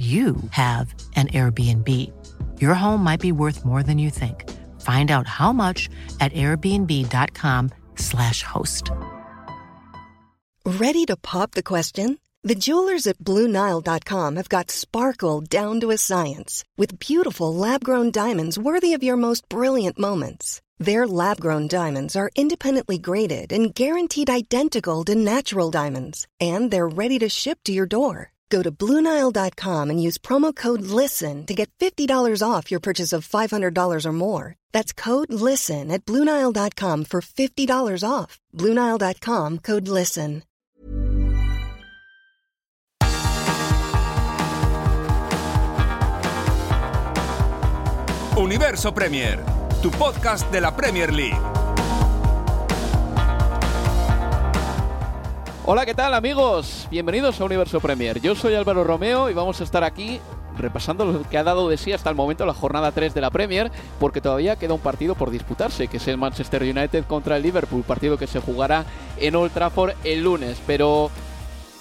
you have an Airbnb. Your home might be worth more than you think. Find out how much at airbnb.com/slash host. Ready to pop the question? The jewelers at BlueNile.com have got sparkle down to a science with beautiful lab grown diamonds worthy of your most brilliant moments. Their lab grown diamonds are independently graded and guaranteed identical to natural diamonds, and they're ready to ship to your door. Go to Bluenile.com and use promo code LISTEN to get $50 off your purchase of $500 or more. That's code LISTEN at Bluenile.com for $50 off. Bluenile.com code LISTEN. Universo Premier, tu podcast de la Premier League. Hola, ¿qué tal amigos? Bienvenidos a Universo Premier. Yo soy Álvaro Romeo y vamos a estar aquí repasando lo que ha dado de sí hasta el momento la jornada 3 de la Premier, porque todavía queda un partido por disputarse, que es el Manchester United contra el Liverpool, partido que se jugará en Old Trafford el lunes. Pero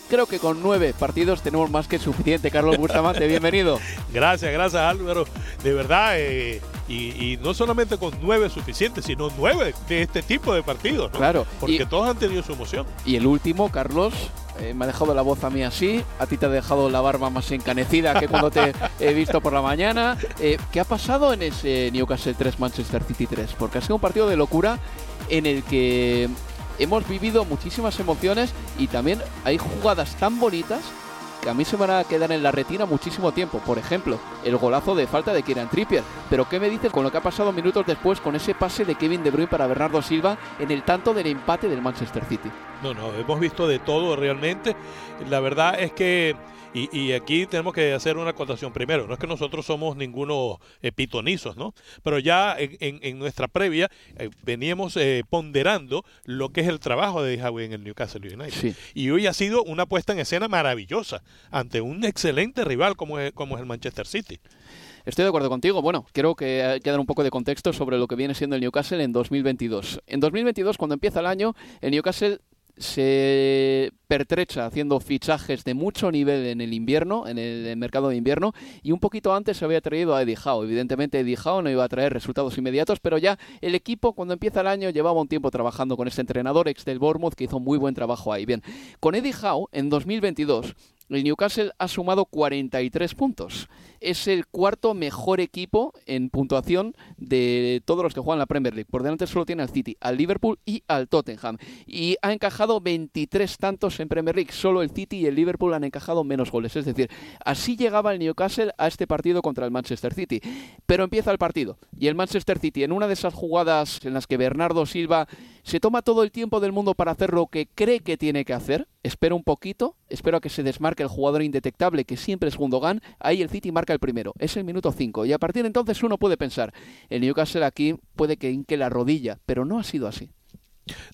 creo que con nueve partidos tenemos más que suficiente. Carlos Bustamante, bienvenido. Gracias, gracias Álvaro. De verdad, eh, y, no solamente con nueve suficientes, sino nueve de este tipo de partidos. ¿no? Claro. Porque todos han tenido su emoción. Y el último, Carlos, eh, me ha dejado la voz a mí así, a ti te ha dejado la barba más encanecida que cuando te he visto por la mañana. Eh, ¿Qué ha pasado en ese Newcastle 3 Manchester City 3? Porque ha sido un partido de locura en el que hemos vivido muchísimas emociones y también hay jugadas tan bonitas que a mí se van a quedar en la retina muchísimo tiempo. Por ejemplo, el golazo de falta de Kieran Trippier. Pero ¿qué me dices con lo que ha pasado minutos después con ese pase de Kevin De Bruyne para Bernardo Silva en el tanto del empate del Manchester City? No, no, hemos visto de todo realmente. La verdad es que y, aquí tenemos que hacer una acotación primero. No es que nosotros somos ninguno eh, pitonizos, ¿no? Pero ya en, nuestra previa eh, veníamos eh, ponderando lo que es el trabajo de Howe en el Newcastle United. Y hoy ha sido una puesta en escena maravillosa ante un excelente rival como es, como es el Manchester City. Estoy de acuerdo contigo. Bueno, creo que hay que dar un poco de contexto sobre lo que viene siendo el Newcastle en 2022. En 2022, cuando empieza el año, el Newcastle se pertrecha haciendo fichajes de mucho nivel en el invierno, en el mercado de invierno, y un poquito antes se había traído a Eddie Howe. Evidentemente Eddie Howe no iba a traer resultados inmediatos, pero ya el equipo cuando empieza el año llevaba un tiempo trabajando con este entrenador ex del Bournemouth que hizo muy buen trabajo ahí. Bien, con Eddie Howe en 2022 el Newcastle ha sumado 43 puntos. Es el cuarto mejor equipo en puntuación de todos los que juegan la Premier League. Por delante solo tiene al City, al Liverpool y al Tottenham. Y ha encajado 23 tantos en Premier League. Solo el City y el Liverpool han encajado menos goles. Es decir, así llegaba el Newcastle a este partido contra el Manchester City. Pero empieza el partido. Y el Manchester City, en una de esas jugadas en las que Bernardo Silva se toma todo el tiempo del mundo para hacer lo que cree que tiene que hacer, espera un poquito, espero a que se desmarque el jugador indetectable que siempre es Gundogan, ahí el City marca el primero, es el minuto 5 y a partir de entonces uno puede pensar, el Newcastle aquí puede que hinque la rodilla, pero no ha sido así.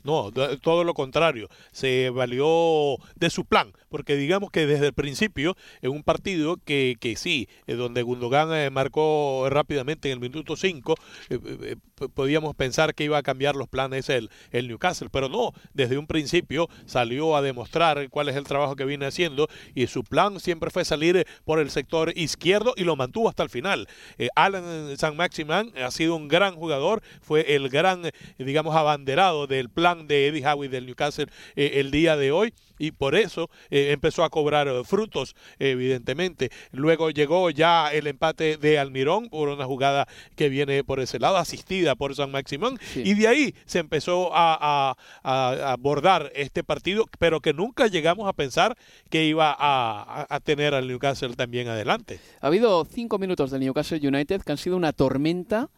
No, todo lo contrario, se valió de su plan, porque digamos que desde el principio, en un partido que, que sí, donde Gundogan eh, marcó rápidamente en el minuto 5, eh, eh, podíamos pensar que iba a cambiar los planes el, el Newcastle, pero no, desde un principio salió a demostrar cuál es el trabajo que viene haciendo y su plan siempre fue salir por el sector izquierdo y lo mantuvo hasta el final. Alan San Maximan ha sido un gran jugador, fue el gran, digamos, abanderado del plan de Eddie Howe del Newcastle eh, el día de hoy y por eso eh, empezó a cobrar eh, frutos, evidentemente. Luego llegó ya el empate de Almirón por una jugada que viene por ese lado, asistida por San Maximón, y de ahí se empezó a, abordar este partido, pero que nunca llegamos a pensar que iba a, a, tener al Newcastle también adelante. Ha habido cinco minutos del Newcastle United que han sido una tormenta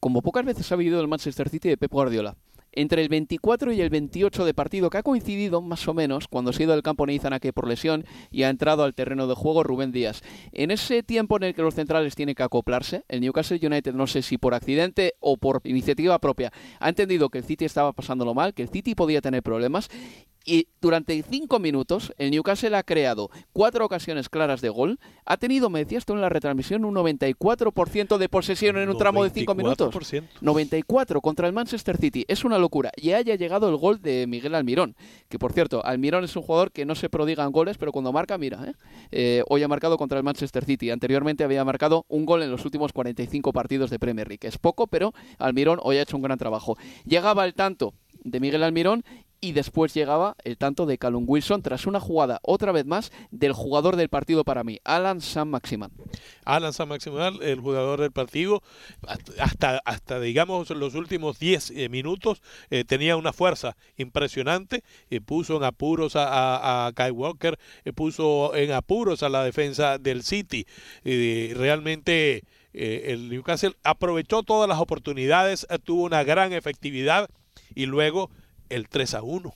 como pocas veces ha vivido el Manchester City de Pep Guardiola entre el 24 y el 28 de partido, que ha coincidido más o menos cuando se ha ido del campo Neizanake por lesión y ha entrado al terreno de juego Rubén Díaz. En ese tiempo en el que los centrales tienen que acoplarse, el Newcastle United, no sé si por accidente o por iniciativa propia, ha entendido que el City estaba pasándolo mal, que el City podía tener problemas y durante cinco minutos el Newcastle ha creado cuatro ocasiones claras de gol. Ha tenido, me decías tú en la retransmisión, un 94% de posesión en un tramo de cinco minutos. 94 contra el Manchester City. Es una locura. Y haya llegado el gol de Miguel Almirón. Que por cierto, Almirón es un jugador que no se prodiga en goles, pero cuando marca, mira, ¿eh? Eh, hoy ha marcado contra el Manchester City. Anteriormente había marcado un gol en los últimos 45 partidos de Premier League. Es poco, pero Almirón hoy ha hecho un gran trabajo. Llegaba el tanto de Miguel Almirón y después llegaba el tanto de Callum Wilson tras una jugada otra vez más del jugador del partido para mí, Alan San Maximan. Alan San Maximan, el jugador del partido, hasta, hasta digamos los últimos 10 eh, minutos eh, tenía una fuerza impresionante, y puso en apuros a, a, Kai Walker, eh, puso en apuros a la defensa del City. realmente el Newcastle aprovechó todas las oportunidades, tuvo una gran efectividad y luego el 3 a 1.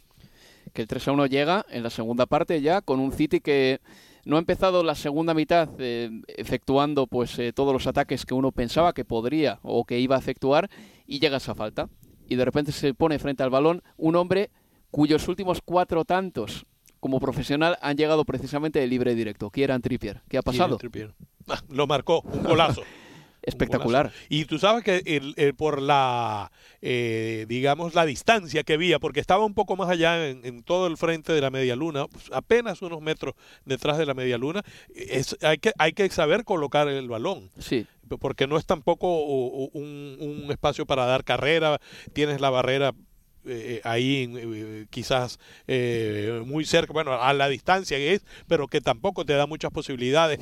Que el 3 a 1 llega en la segunda parte ya con un City que no ha empezado la segunda mitad eh, efectuando pues eh, todos los ataques que uno pensaba que podría o que iba a efectuar y llega esa falta. Y de repente se pone frente al balón un hombre cuyos últimos cuatro tantos como profesional han llegado precisamente de libre directo, Kieran Trippier. ¿Qué ha pasado? Ah, lo marcó, un golazo. espectacular. Y tú sabes que el, por la, eh, digamos, la distancia que había, porque estaba un poco más allá en, todo el frente de la media luna, pues, apenas unos metros detrás de la media luna, es, hay, que, hay que saber colocar el balón. Sí. Porque no es tampoco un, un espacio para dar carrera, tienes la barrera eh, ahí eh, quizás eh, muy cerca, bueno, a la distancia que es, pero que tampoco te da muchas posibilidades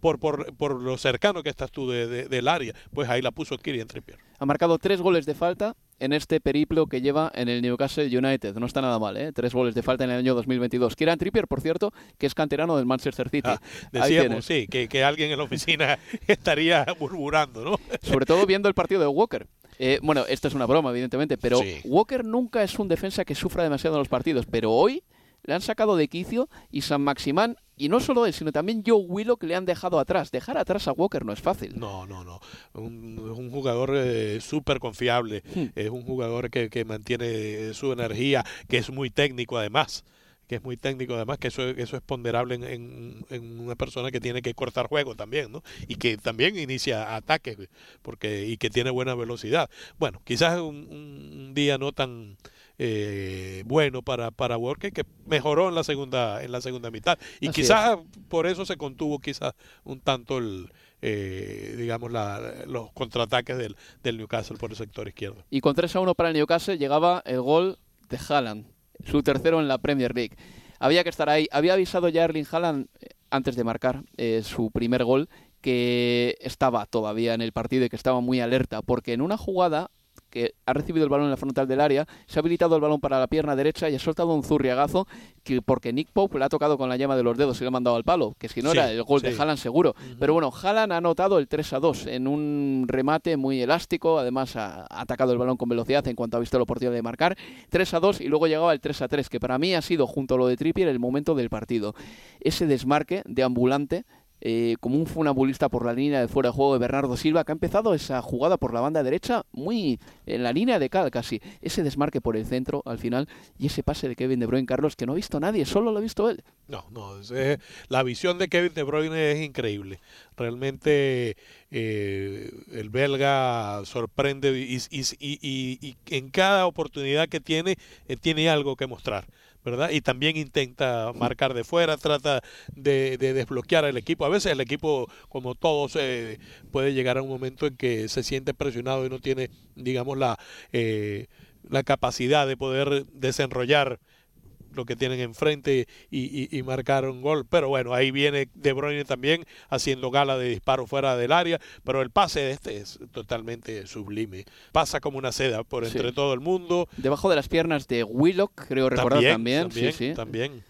por, por, por, lo cercano que estás tú de, del área. Pues ahí la puso Kirian Trippier. Ha marcado tres goles de falta en este periplo que lleva en el Newcastle United. No está nada mal, ¿eh? Tres goles de falta en el año 2022. Kieran Trippier, por cierto, que es canterano del Manchester City. Ah, decíamos, sí, que, que, alguien en la oficina estaría murmurando, ¿no? Sobre todo viendo el partido de Walker. Eh, bueno, esto es una broma, evidentemente, pero Walker nunca es un defensa que sufra demasiado en los partidos, pero hoy le han sacado de quicio y San Maximán, y no solo él, sino también Joe Willow que le han dejado atrás. Dejar atrás a Walker no es fácil. No, no, no. Un, es un jugador eh, súper confiable, hmm. es un jugador que, que mantiene su energía, que es muy técnico además que es muy técnico además, que eso, eso es ponderable en, en, una persona que tiene que cortar juego también, ¿no? Y que también inicia ataques porque, y que tiene buena velocidad. Bueno, quizás un, un día no tan eh, bueno para, para Walker, que mejoró en la segunda, en la segunda mitad. Y quizás por eso se contuvo quizás un tanto el, eh, digamos, la, los contraataques del, del Newcastle por el sector izquierdo. Y con 3 a 1 para el Newcastle llegaba el gol de Haaland su tercero en la Premier League. Había que estar ahí. Había avisado ya Erling Haaland eh, antes de marcar eh, su primer gol que estaba todavía en el partido y que estaba muy alerta, porque en una jugada que ha recibido el balón en la frontal del área, se ha habilitado el balón para la pierna derecha y ha soltado un zurriagazo que porque Nick Pope le ha tocado con la llama de los dedos y le ha mandado al palo, que si no era el gol de Haaland seguro. Pero bueno, Haaland ha anotado el 3 a 2 en un remate muy elástico, además ha, atacado el balón con velocidad en cuanto ha visto la oportunidad de marcar. 3 a 2 y luego llegaba el 3 a 3, que para mí ha sido junto a lo de Trippier el momento del partido. Ese desmarque de ambulante eh, como un funambulista por la línea de fuera de juego de Bernardo Silva, que ha empezado esa jugada por la banda derecha muy en la línea de cal casi. Ese desmarque por el centro al final y ese pase de Kevin De Bruyne, Carlos, que no ha visto nadie, solo lo ha visto él. No, no, la visión de Kevin De Bruyne es increíble. Realmente eh, el belga sorprende y, y, en cada oportunidad que tiene, eh, tiene algo que mostrar. ¿Verdad? Y también intenta marcar de fuera, trata de, desbloquear al equipo. A veces el equipo, como todos, eh, puede llegar a un momento en que se siente presionado y no tiene, digamos, la, eh, la capacidad de poder desenrollar lo que tienen enfrente y, y, marcar un gol. Pero bueno, ahí viene De Bruyne también haciendo gala de disparo fuera del área, pero el pase de este es totalmente sublime. Pasa como una seda por entre todo el mundo. Debajo de las piernas de Willock, creo recordar también. También, sí, también.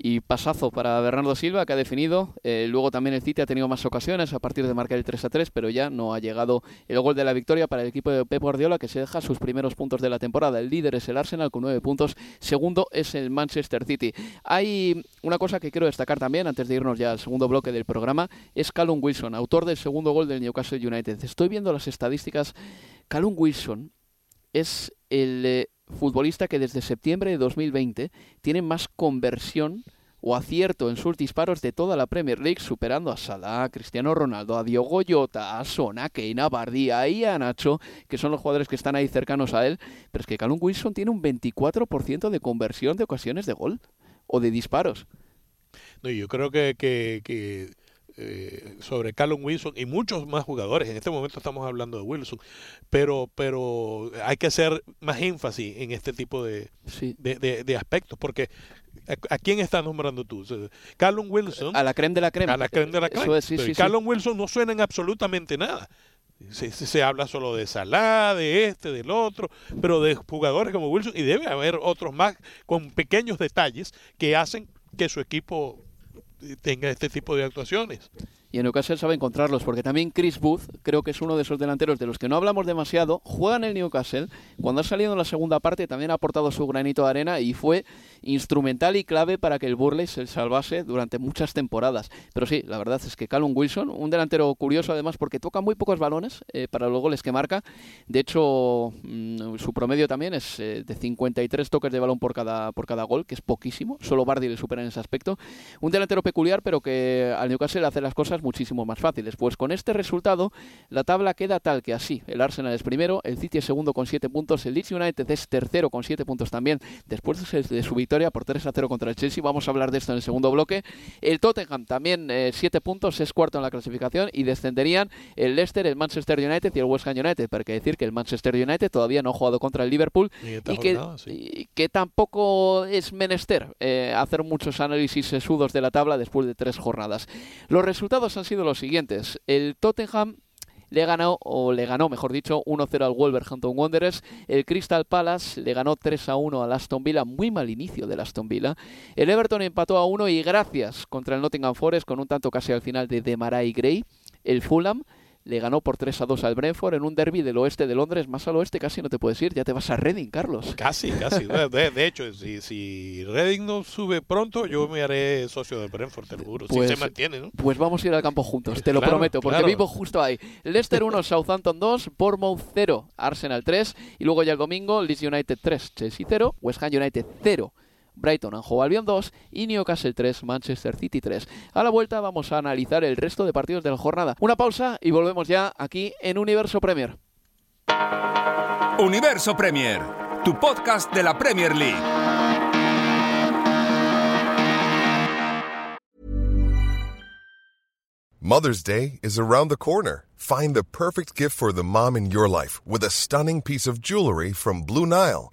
Y pasazo para Bernardo Silva, que ha definido. Eh, luego también el City ha tenido más ocasiones a partir de marcar el 3 a 3, pero ya no ha llegado el gol de la victoria para el equipo de Pep Guardiola, que se deja sus primeros puntos de la temporada. El líder es el Arsenal con 9 puntos, segundo es el Manchester City. Hay una cosa que quiero destacar también, antes de irnos ya al segundo bloque del programa, es Callum Wilson, autor del segundo gol del Newcastle United. Estoy viendo las estadísticas. Callum Wilson es el eh, futbolista que desde septiembre de 2020 tiene más conversión o acierto en sus disparos de toda la Premier League, superando a Salah, a Cristiano Ronaldo, a Diogo Jota, a Son, a Kane, a y a Nacho, que son los jugadores que están ahí cercanos a él. Pero es que Callum Wilson tiene un 24% de conversión de ocasiones de gol o de disparos. No, yo creo que, que eh, sobre Callum Wilson y muchos más jugadores. En este momento estamos hablando de Wilson, pero, pero hay que hacer más énfasis en este tipo de, de, aspectos, porque ¿a, quién estás nombrando tú? Callum Wilson. A la creme de la crema. A la creme de la crema. Callum Wilson no suena en absolutamente nada. Se, se, habla solo de Salah, de este, del otro, pero de jugadores como Wilson, y debe haber otros más con pequeños detalles que hacen que su equipo tenga este tipo de actuaciones en Newcastle sabe encontrarlos, porque también Chris Booth creo que es uno de esos delanteros de los que no hablamos demasiado, juega en el Newcastle, cuando ha salido en la segunda parte también ha aportado su granito de arena y fue instrumental y clave para que el Burley se salvase durante muchas temporadas. Pero sí, la verdad es que Callum Wilson, un delantero curioso además porque toca muy pocos balones eh, para los goles que marca, de hecho mm, su promedio también es eh, de 53 toques de balón por cada, por cada gol, que es poquísimo, solo Bardi le supera en ese aspecto. Un delantero peculiar pero que al Newcastle hace las cosas muchísimo más fáciles. Pues con este resultado, la tabla queda tal que así. El Arsenal es primero, el City es segundo con 7 puntos, el Leeds United es tercero con 7 puntos también, después de su victoria por 3 a 0 contra el Chelsea. Vamos a hablar de esto en el segundo bloque. El Tottenham también 7 eh, puntos, es cuarto en la clasificación y descenderían el Leicester, el Manchester United y el West Ham United. Pero hay que decir que el Manchester United todavía no ha jugado contra el Liverpool y, que, que, tampoco es menester eh, hacer muchos análisis sesudos de la tabla después de tres jornadas. Los resultados han sido los siguientes. El Tottenham le ganó, o le ganó, mejor dicho, 1-0 al Wolverhampton Wanderers. El Crystal Palace le ganó 3-1 al Aston Villa, muy mal inicio del Aston Villa. El Everton empató a 1 y gracias contra el Nottingham Forest con un tanto casi al final de Demarai Gray. El Fulham le ganó por 3 a 2 al Brentford en un derby del oeste de Londres, más al oeste casi no te puedes ir, ya te vas a Reading, Carlos. Casi, casi. De, hecho, si, si, Reading no sube pronto, yo me haré socio del Brentford, te lo juro. si pues, se mantiene, ¿no? Pues vamos a ir al campo juntos, te lo prometo, porque vivo justo ahí. Leicester 1, Southampton 2, Bournemouth 0, Arsenal 3, y luego ya el domingo, Leeds United 3, Chelsea 0, West Ham United 0. Brighton Anjo Albion 2 y Newcastle 3, Manchester City 3. A la vuelta vamos a analizar el resto de partidos de la jornada. Una pausa y volvemos ya aquí en Universo Premier. Universo Premier, tu podcast de la Premier League. Mother's Day is around the corner. Find the perfect gift for the mom in your life with a stunning piece of jewelry from Blue Nile.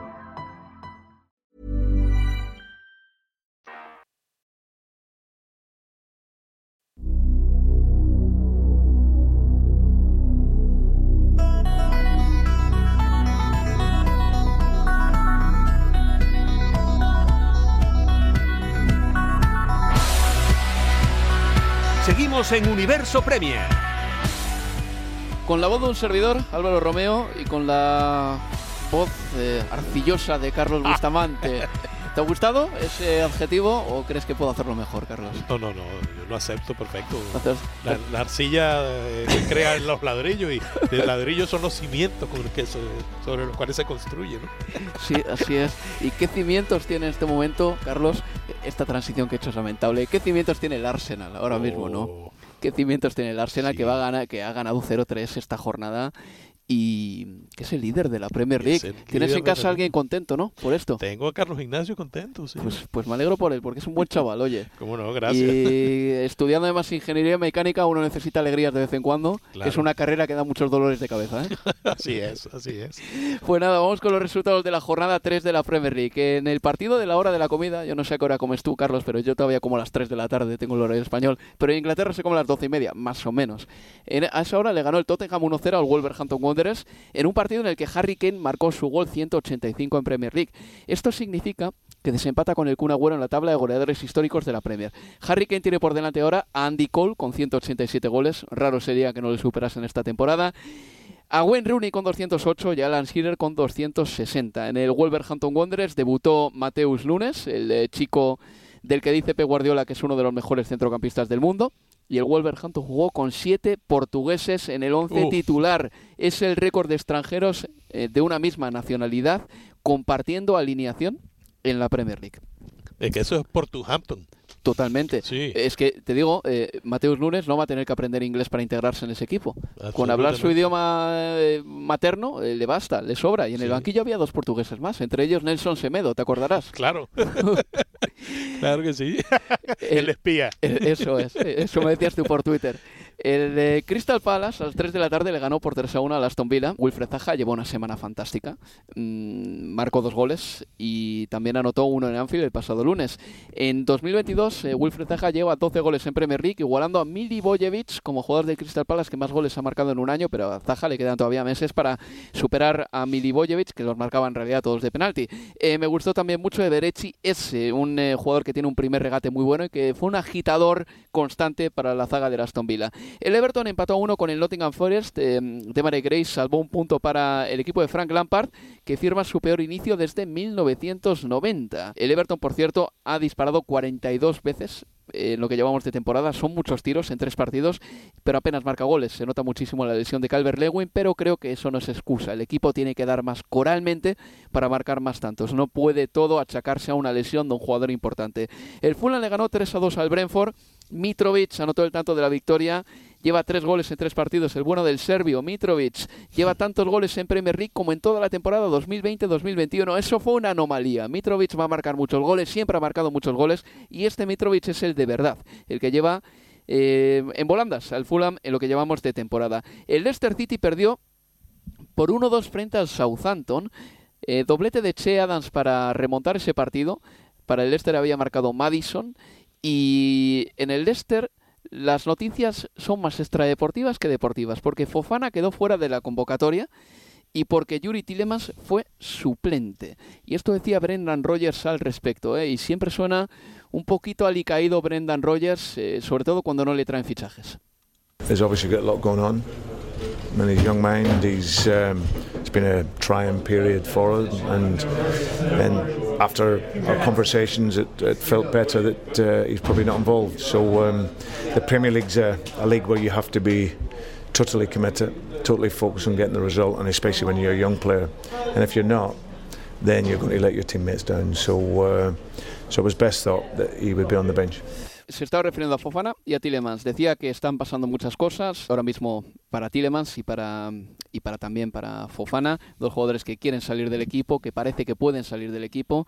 Seguimos en Universo Premier. Con la voz de un servidor, Álvaro Romeo, y con la voz eh, arcillosa de Carlos Bustamante. ¿Te ha gustado ese adjetivo o crees que puedo hacerlo mejor, Carlos? No, no, no, yo lo acepto perfecto. La, la arcilla eh, se crea en los ladrillos y los ladrillos son los cimientos con los que so- sobre los cuales se construye, ¿no? Sí, así es. ¿Y qué cimientos tiene en este momento, Carlos, esta transición que he hecho es lamentable? ¿Qué cimientos tiene el Arsenal ahora mismo, no? ¿Qué cimientos tiene el Arsenal Sí. que va a ganar, que ha ganado 0-3 esta jornada y que es el líder de la Premier League? Tienes en casa a alguien contento, ¿no? Por esto. Tengo a Carlos Ignacio contento, sí. Pues, pues me alegro por él, porque es un buen chaval, oye. Cómo no, gracias. Y estudiando además ingeniería mecánica, uno necesita alegrías de vez en cuando. Claro. Es una carrera que da muchos dolores de cabeza, ¿eh? así es, así es. Pues nada, vamos con los resultados de la jornada 3 de la Premier League. En el partido de la hora de la comida, yo no sé a qué hora comes tú, Carlos, pero yo todavía como a las 3 de la tarde, tengo el horario español. Pero en Inglaterra se come a las 12 y media, más o menos. En, a esa hora le ganó el Tottenham 1-0 al Wolverhampton Wanderers en un partido en el que Harry Kane marcó su gol 185 en Premier League. Esto significa que desempata con el Kun Agüero en la tabla de goleadores históricos de la Premier. Harry Kane tiene por delante ahora a Andy Cole con 187 goles. Raro sería que no le superasen esta temporada. A Wayne Rooney con 208 y Alan Shearer con 260. En el Wolverhampton Wanderers debutó Mateus Lunes, el eh, chico del que dice Pep Guardiola que es uno de los mejores centrocampistas del mundo. Y el Wolverhampton jugó con siete portugueses en el once Uf. titular. Es el récord de extranjeros eh, de una misma nacionalidad compartiendo alineación en la Premier League. Es que eso es Portuhampton. Totalmente. Sí. Es que, te digo, eh, Mateus Lunes no va a tener que aprender inglés para integrarse en ese equipo. Con hablar su idioma eh, materno eh, le basta, le sobra. Y en el banquillo había dos portugueses más, entre ellos Nelson Semedo, ¿te acordarás? Claro. claro que sí. El- El espía. Eso es, eso me decías tú por Twitter. El de Crystal Palace a las 3 de la tarde le ganó por 3 a 1 al Aston Villa. Wilfred Zaha llevó una semana fantástica. Mm, marcó dos goles y también anotó uno en Anfield el pasado lunes. En 2022, eh, Wilfred Zaha lleva 12 goles en Premier League, igualando a Milivojevic como jugador del Crystal Palace que más goles ha marcado en un año, pero a Zaha le quedan todavía meses para superar a Milivojevic, que los marcaba en realidad todos de penalti. Eh, me gustó también mucho Everechi S, un eh, jugador que tiene un primer regate muy bueno y que fue un agitador constante para la zaga del Aston Villa. El Everton empató a uno con el Nottingham Forest. Eh, Demare Grace salvó un punto para el equipo de Frank Lampard, que firma su peor inicio desde 1990. El Everton, por cierto, ha disparado 42 veces en lo que llevamos de temporada. Son muchos tiros en tres partidos, pero apenas marca goles. Se nota muchísimo la lesión de Calvert Lewin, pero creo que eso no es excusa. El equipo tiene que dar más coralmente para marcar más tantos. No puede todo achacarse a una lesión de un jugador importante. El Fulham le ganó 3 a 2 al Brentford. Mitrovic anotó el tanto de la victoria. Lleva tres goles en tres partidos. El bueno del serbio, Mitrovic, lleva tantos goles en Premier League como en toda la temporada 2020-2021. Eso fue una anomalía. Mitrovic va a marcar muchos goles, siempre ha marcado muchos goles. Y este Mitrovic es el de verdad, el que lleva eh, en volandas al Fulham en lo que llevamos de temporada. El Leicester City perdió por 1-2 frente al Southampton. Eh, doblete de Che Adams para remontar ese partido. Para el Leicester había marcado Madison. Y en el Leicester las noticias son más extradeportivas que deportivas, porque Fofana quedó fuera de la convocatoria y porque Yuri Tilemans fue suplente. Y esto decía Brendan Rogers al respecto, ¿eh? y siempre suena un poquito alicaído Brendan Rogers, eh, sobre todo cuando no le traen fichajes. There's obviously got a lot going on. And he's a young mind. He's um, it's been a trying period for us, and after our conversations, it, it felt better that uh, he's probably not involved. So um, the Premier League's a, a league where you have to be totally committed, totally focused on getting the result, and especially when you're a young player. And if you're not, then you're going to let your teammates down. So, uh, so it was best thought that he would be on the bench. Se estaba refiriendo a Fofana y a Tillemans. Decía que están pasando muchas cosas ahora mismo para Tillemans y para, y para también para Fofana, dos jugadores que quieren salir del equipo, que parece que pueden salir del equipo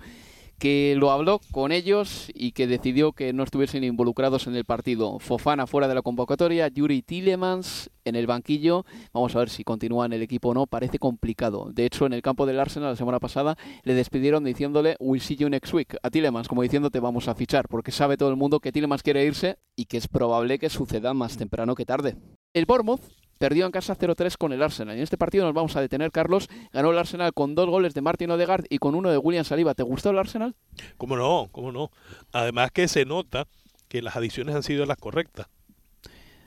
que lo habló con ellos y que decidió que no estuviesen involucrados en el partido. Fofana fuera de la convocatoria, Yuri Tillemans en el banquillo. Vamos a ver si continúa en el equipo o no. Parece complicado. De hecho, en el campo del Arsenal la semana pasada le despidieron diciéndole We'll see you next week a Tillemans, como diciéndote vamos a fichar, porque sabe todo el mundo que Tillemans quiere irse y que es probable que suceda más temprano que tarde. El Bournemouth perdió en casa 0-3 con el Arsenal. En este partido nos vamos a detener, Carlos. Ganó el Arsenal con dos goles de Martin Odegaard y con uno de William Saliba. ¿Te gustó el Arsenal? ¿Cómo no? ¿Cómo no? Además que se nota que las adiciones han sido las correctas.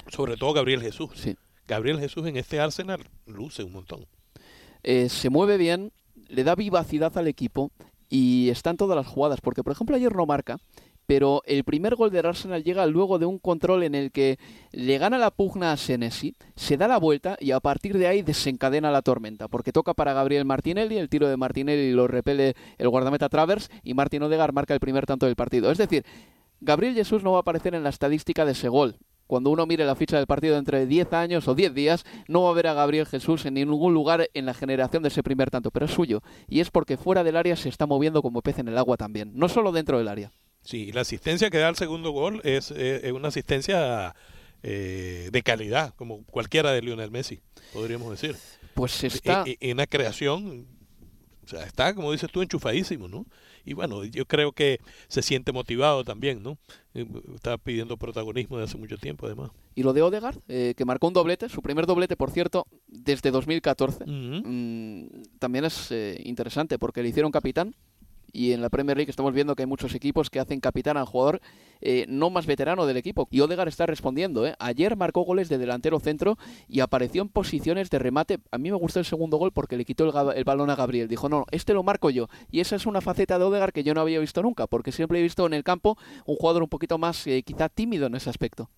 Sobre todo Gabriel Jesús. Sí. Gabriel Jesús en este Arsenal luce un montón. Eh, se mueve bien, le da vivacidad al equipo y está en todas las jugadas. Porque, por ejemplo, ayer no marca, pero el primer gol del Arsenal llega luego de un control en el que le gana la pugna a Senesi, se da la vuelta y a partir de ahí desencadena la tormenta, porque toca para Gabriel Martinelli, el tiro de Martinelli lo repele el guardameta Travers y Martín Odegar marca el primer tanto del partido. Es decir, Gabriel Jesús no va a aparecer en la estadística de ese gol. Cuando uno mire la ficha del partido entre 10 años o 10 días, no va a ver a Gabriel Jesús en ningún lugar en la generación de ese primer tanto, pero es suyo. Y es porque fuera del área se está moviendo como pez en el agua también, no solo dentro del área. Sí, la asistencia que da el segundo gol es, eh, es una asistencia eh, de calidad, como cualquiera de Lionel Messi, podríamos decir. Pues está... En, en una creación, o sea, está, como dices tú, enchufadísimo, ¿no? Y bueno, yo creo que se siente motivado también, ¿no? Eh, Está pidiendo protagonismo de hace mucho tiempo, además. Y lo de Odegaard, eh, que marcó un doblete, su primer doblete, por cierto, desde 2014, Ujú. mm, también es eh, interesante porque le hicieron capitán. Y en la Premier League estamos viendo que hay muchos equipos que hacen capitán al jugador eh, no más veterano del equipo. Y Odegaard está respondiendo. ¿eh? Ayer marcó goles de delantero centro y apareció en posiciones de remate. A mí me gustó el segundo gol porque le quitó el, el balón a Gabriel. Dijo, no, este lo marco yo. Y esa es una faceta de Odegaard que yo no había visto nunca, porque siempre he visto en el campo un jugador un poquito más eh, quizá tímido en ese aspecto.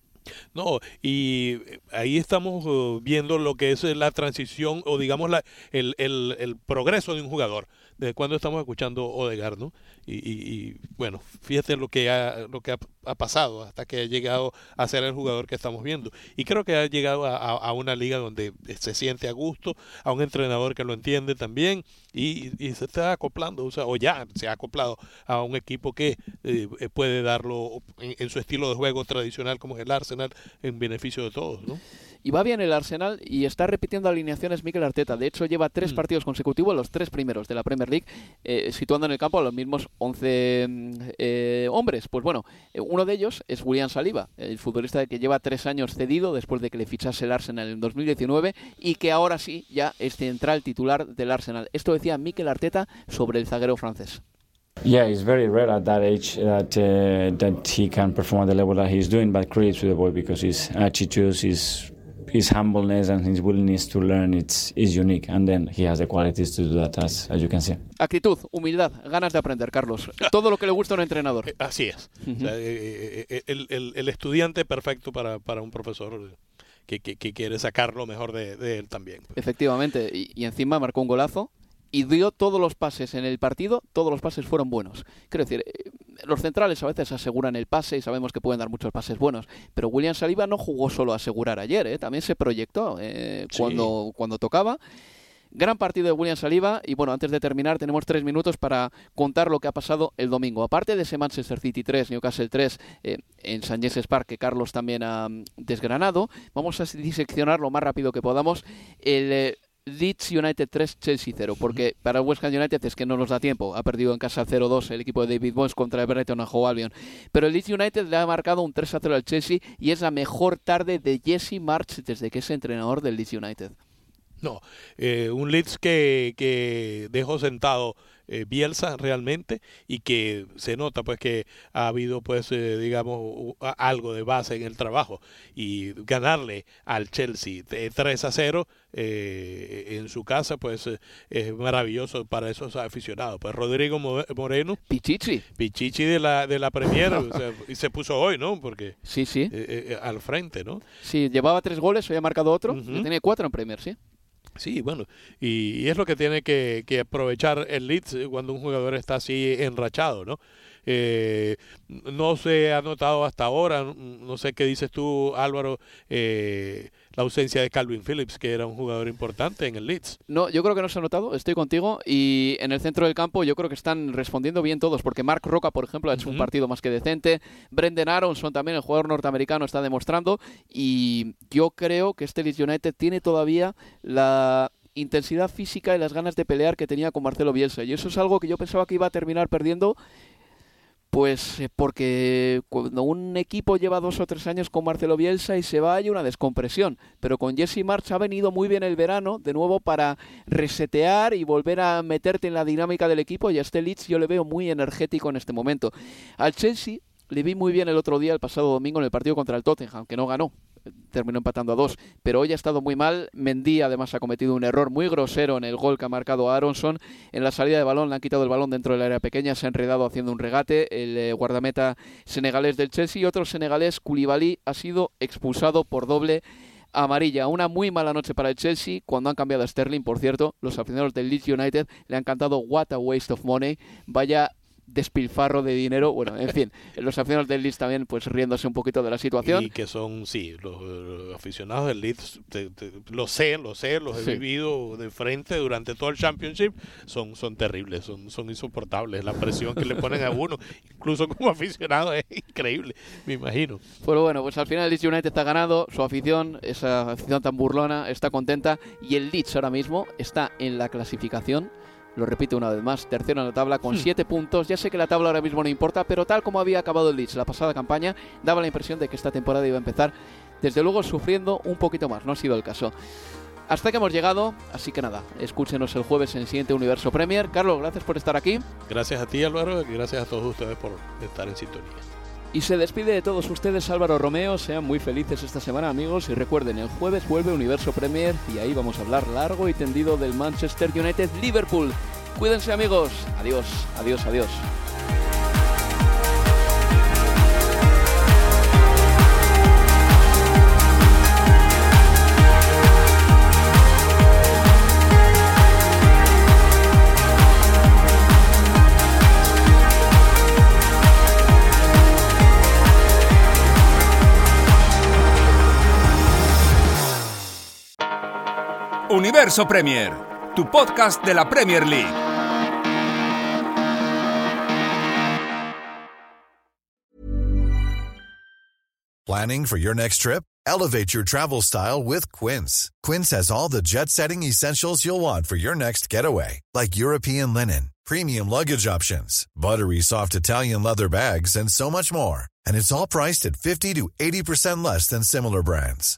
No, y eh, ahí estamos eh, viendo lo que es la transición o digamos la, el, el progreso de un jugador. Desde cuando estamos escuchando Odegaard, ¿no? Y, y- y, bueno, fíjate lo que ha, lo que ha, ha pasado hasta que ha llegado a ser el jugador que estamos viendo. Y creo que ha llegado a, a- a una liga donde se siente a gusto, a un entrenador que lo entiende también y, y se está acoplando, o sea, o ya se ha acoplado a un equipo que eh, eh, puede darlo en, en su estilo de juego tradicional como es el Arsenal en beneficio de todos, ¿no? Y va bien el Arsenal y está repitiendo alineaciones Mikel Arteta. De hecho, lleva tres Mm. partidos consecutivos, los tres primeros de la Premier League, eh, situando en el campo a los mismos 11 mm, eh, hombres. Pues bueno, eh, uno de ellos es William Saliba, el futbolista que lleva tres años cedido después de que le fichase el Arsenal en 2019 y que ahora sí ya es central titular del Arsenal. Esto decía Mikel Arteta sobre el zaguero francés. Yeah, it's very rare at that age that uh, that he can perform at the level that he's doing, but credit to the boy because his attitude, his his humbleness, and his willingness to learn it's is unique, and then he has the qualities to do that, as as you can see. Actitud, humildad, ganas de aprender, Carlos. Todo lo que le gusta a un entrenador. Eh, Así es. O sea, eh, eh, el, el- el estudiante perfecto para, para un profesor que, que- que quiere sacar lo mejor de, de él también. pues. Efectivamente, y, y encima marcó un golazo y dio todos los pases en el partido, todos los pases fueron buenos. Quiero decir, eh, los centrales a veces aseguran el pase y sabemos que pueden dar muchos pases buenos, pero William Saliba no jugó solo a asegurar ayer, ¿eh? también se proyectó eh, Sí. cuando, cuando tocaba. Gran partido de William Saliba y bueno, antes de terminar tenemos tres minutos para contar lo que ha pasado el domingo. Aparte de ese Manchester City 3, Newcastle 3 eh, en San Jesse Park que Carlos también ha mm, desgranado, vamos a diseccionar lo más rápido que podamos el Leeds United 3, Chelsea 0, porque para West Ham United es que no nos da tiempo. Ha perdido en casa 0-2 el equipo de David Bones contra el Brighton Hove Albion. Pero el Leeds United le ha marcado un 3-0 al Chelsea y es la mejor tarde de Jesse March desde que es entrenador del Leeds United. No, eh, un Leeds que, que dejó sentado eh, Bielsa realmente y que se nota pues que ha habido pues eh, digamos algo de base en el trabajo y ganarle al Chelsea de 3 a 0 eh, en su casa pues es maravilloso para esos aficionados pues Rodrigo Mo- Moreno Pichichi. Pichichi de la de la Premier o sea, y se puso hoy no porque Sí, sí. eh, eh, al frente no Sí, llevaba tres goles, hoy ha marcado otro. Tiene cuatro en Premier, sí. Sí, bueno, y, y es lo que tiene que, aprovechar el Leeds eh, cuando un jugador está así enrachado, ¿no? Eh, no se ha notado hasta ahora, no- no sé qué dices tú, Álvaro, eh, la ausencia de Calvin Phillips, que era un jugador importante en el Leeds. No, yo creo que no se ha notado, estoy contigo. Y en el centro del campo yo creo que están respondiendo bien todos, porque Mark Roca, por ejemplo, ha hecho un partido más que decente. Brendan Aronson también, el jugador norteamericano, está demostrando. Y yo creo que este Leeds United tiene todavía la intensidad física y las ganas de pelear que tenía con Marcelo Bielsa. Y eso es algo que yo pensaba que iba a terminar perdiendo. Pues eh, porque cuando un equipo lleva dos o tres años con Marcelo Bielsa y se va hay una descompresión, pero con Jesse March ha venido muy bien el verano de nuevo para resetear y volver a meterte en la dinámica del equipo y a este Leeds yo le veo muy energético en este momento. Al Chelsea le vi muy bien el otro día, el pasado domingo, en el partido contra el Tottenham, que no ganó. Terminó empatando a dos, pero hoy ha estado muy mal. Mendy además ha cometido un error muy grosero en el gol que ha marcado Aronson. En la salida de balón le han quitado el balón dentro del área pequeña, se ha enredado haciendo un regate. El eh, guardameta senegalés del Chelsea y otro senegalés, Koulibaly, ha sido expulsado por doble amarilla. Una muy mala noche para el Chelsea cuando han cambiado a Sterling, por cierto. Los aficionados del Leeds United le han cantado What a waste of money. Vaya despilfarro de dinero. Bueno, en fin, los aficionados del Leeds también pues riéndose un poquito de la situación. Y que son, sí, los, aficionados del Leeds, lo sé, lo sé, los he vivido de frente durante todo el Championship, son, son terribles, son, son insoportables. La presión que le ponen a uno, incluso como aficionado, es increíble, me imagino. Pero bueno, pues al final el Leeds United está ganado, su afición, esa afición tan burlona, está contenta y el Leeds ahora mismo está en la clasificación lo repito una vez más, tercero en la tabla con 7 hmm. puntos. Ya sé que la tabla ahora mismo no importa, pero tal como había acabado el Leeds la pasada campaña, daba la impresión de que esta temporada iba a empezar, desde luego, sufriendo un poquito más. No ha sido el caso. Hasta que hemos llegado, así que nada, escúchenos el jueves en el siguiente Universo Premier. Carlos, gracias por estar aquí. Gracias a ti, Álvaro, y gracias a todos ustedes por estar en sintonía. Y se despide de todos ustedes Álvaro Romeo. Sean muy felices esta semana, amigos. Y recuerden, el jueves vuelve Universo Premier y ahí vamos a hablar largo y tendido del Manchester United Liverpool. Cuídense, amigos. Adiós, adiós, adiós. Universo Premier, tu podcast de la Premier League. Planning for your next trip? Elevate your travel style with Quince. Quince has all the jet setting essentials you'll want for your next getaway, like European linen, premium luggage options, buttery soft Italian leather bags, and so much more. And it's all priced at 50 to 80% less than similar brands.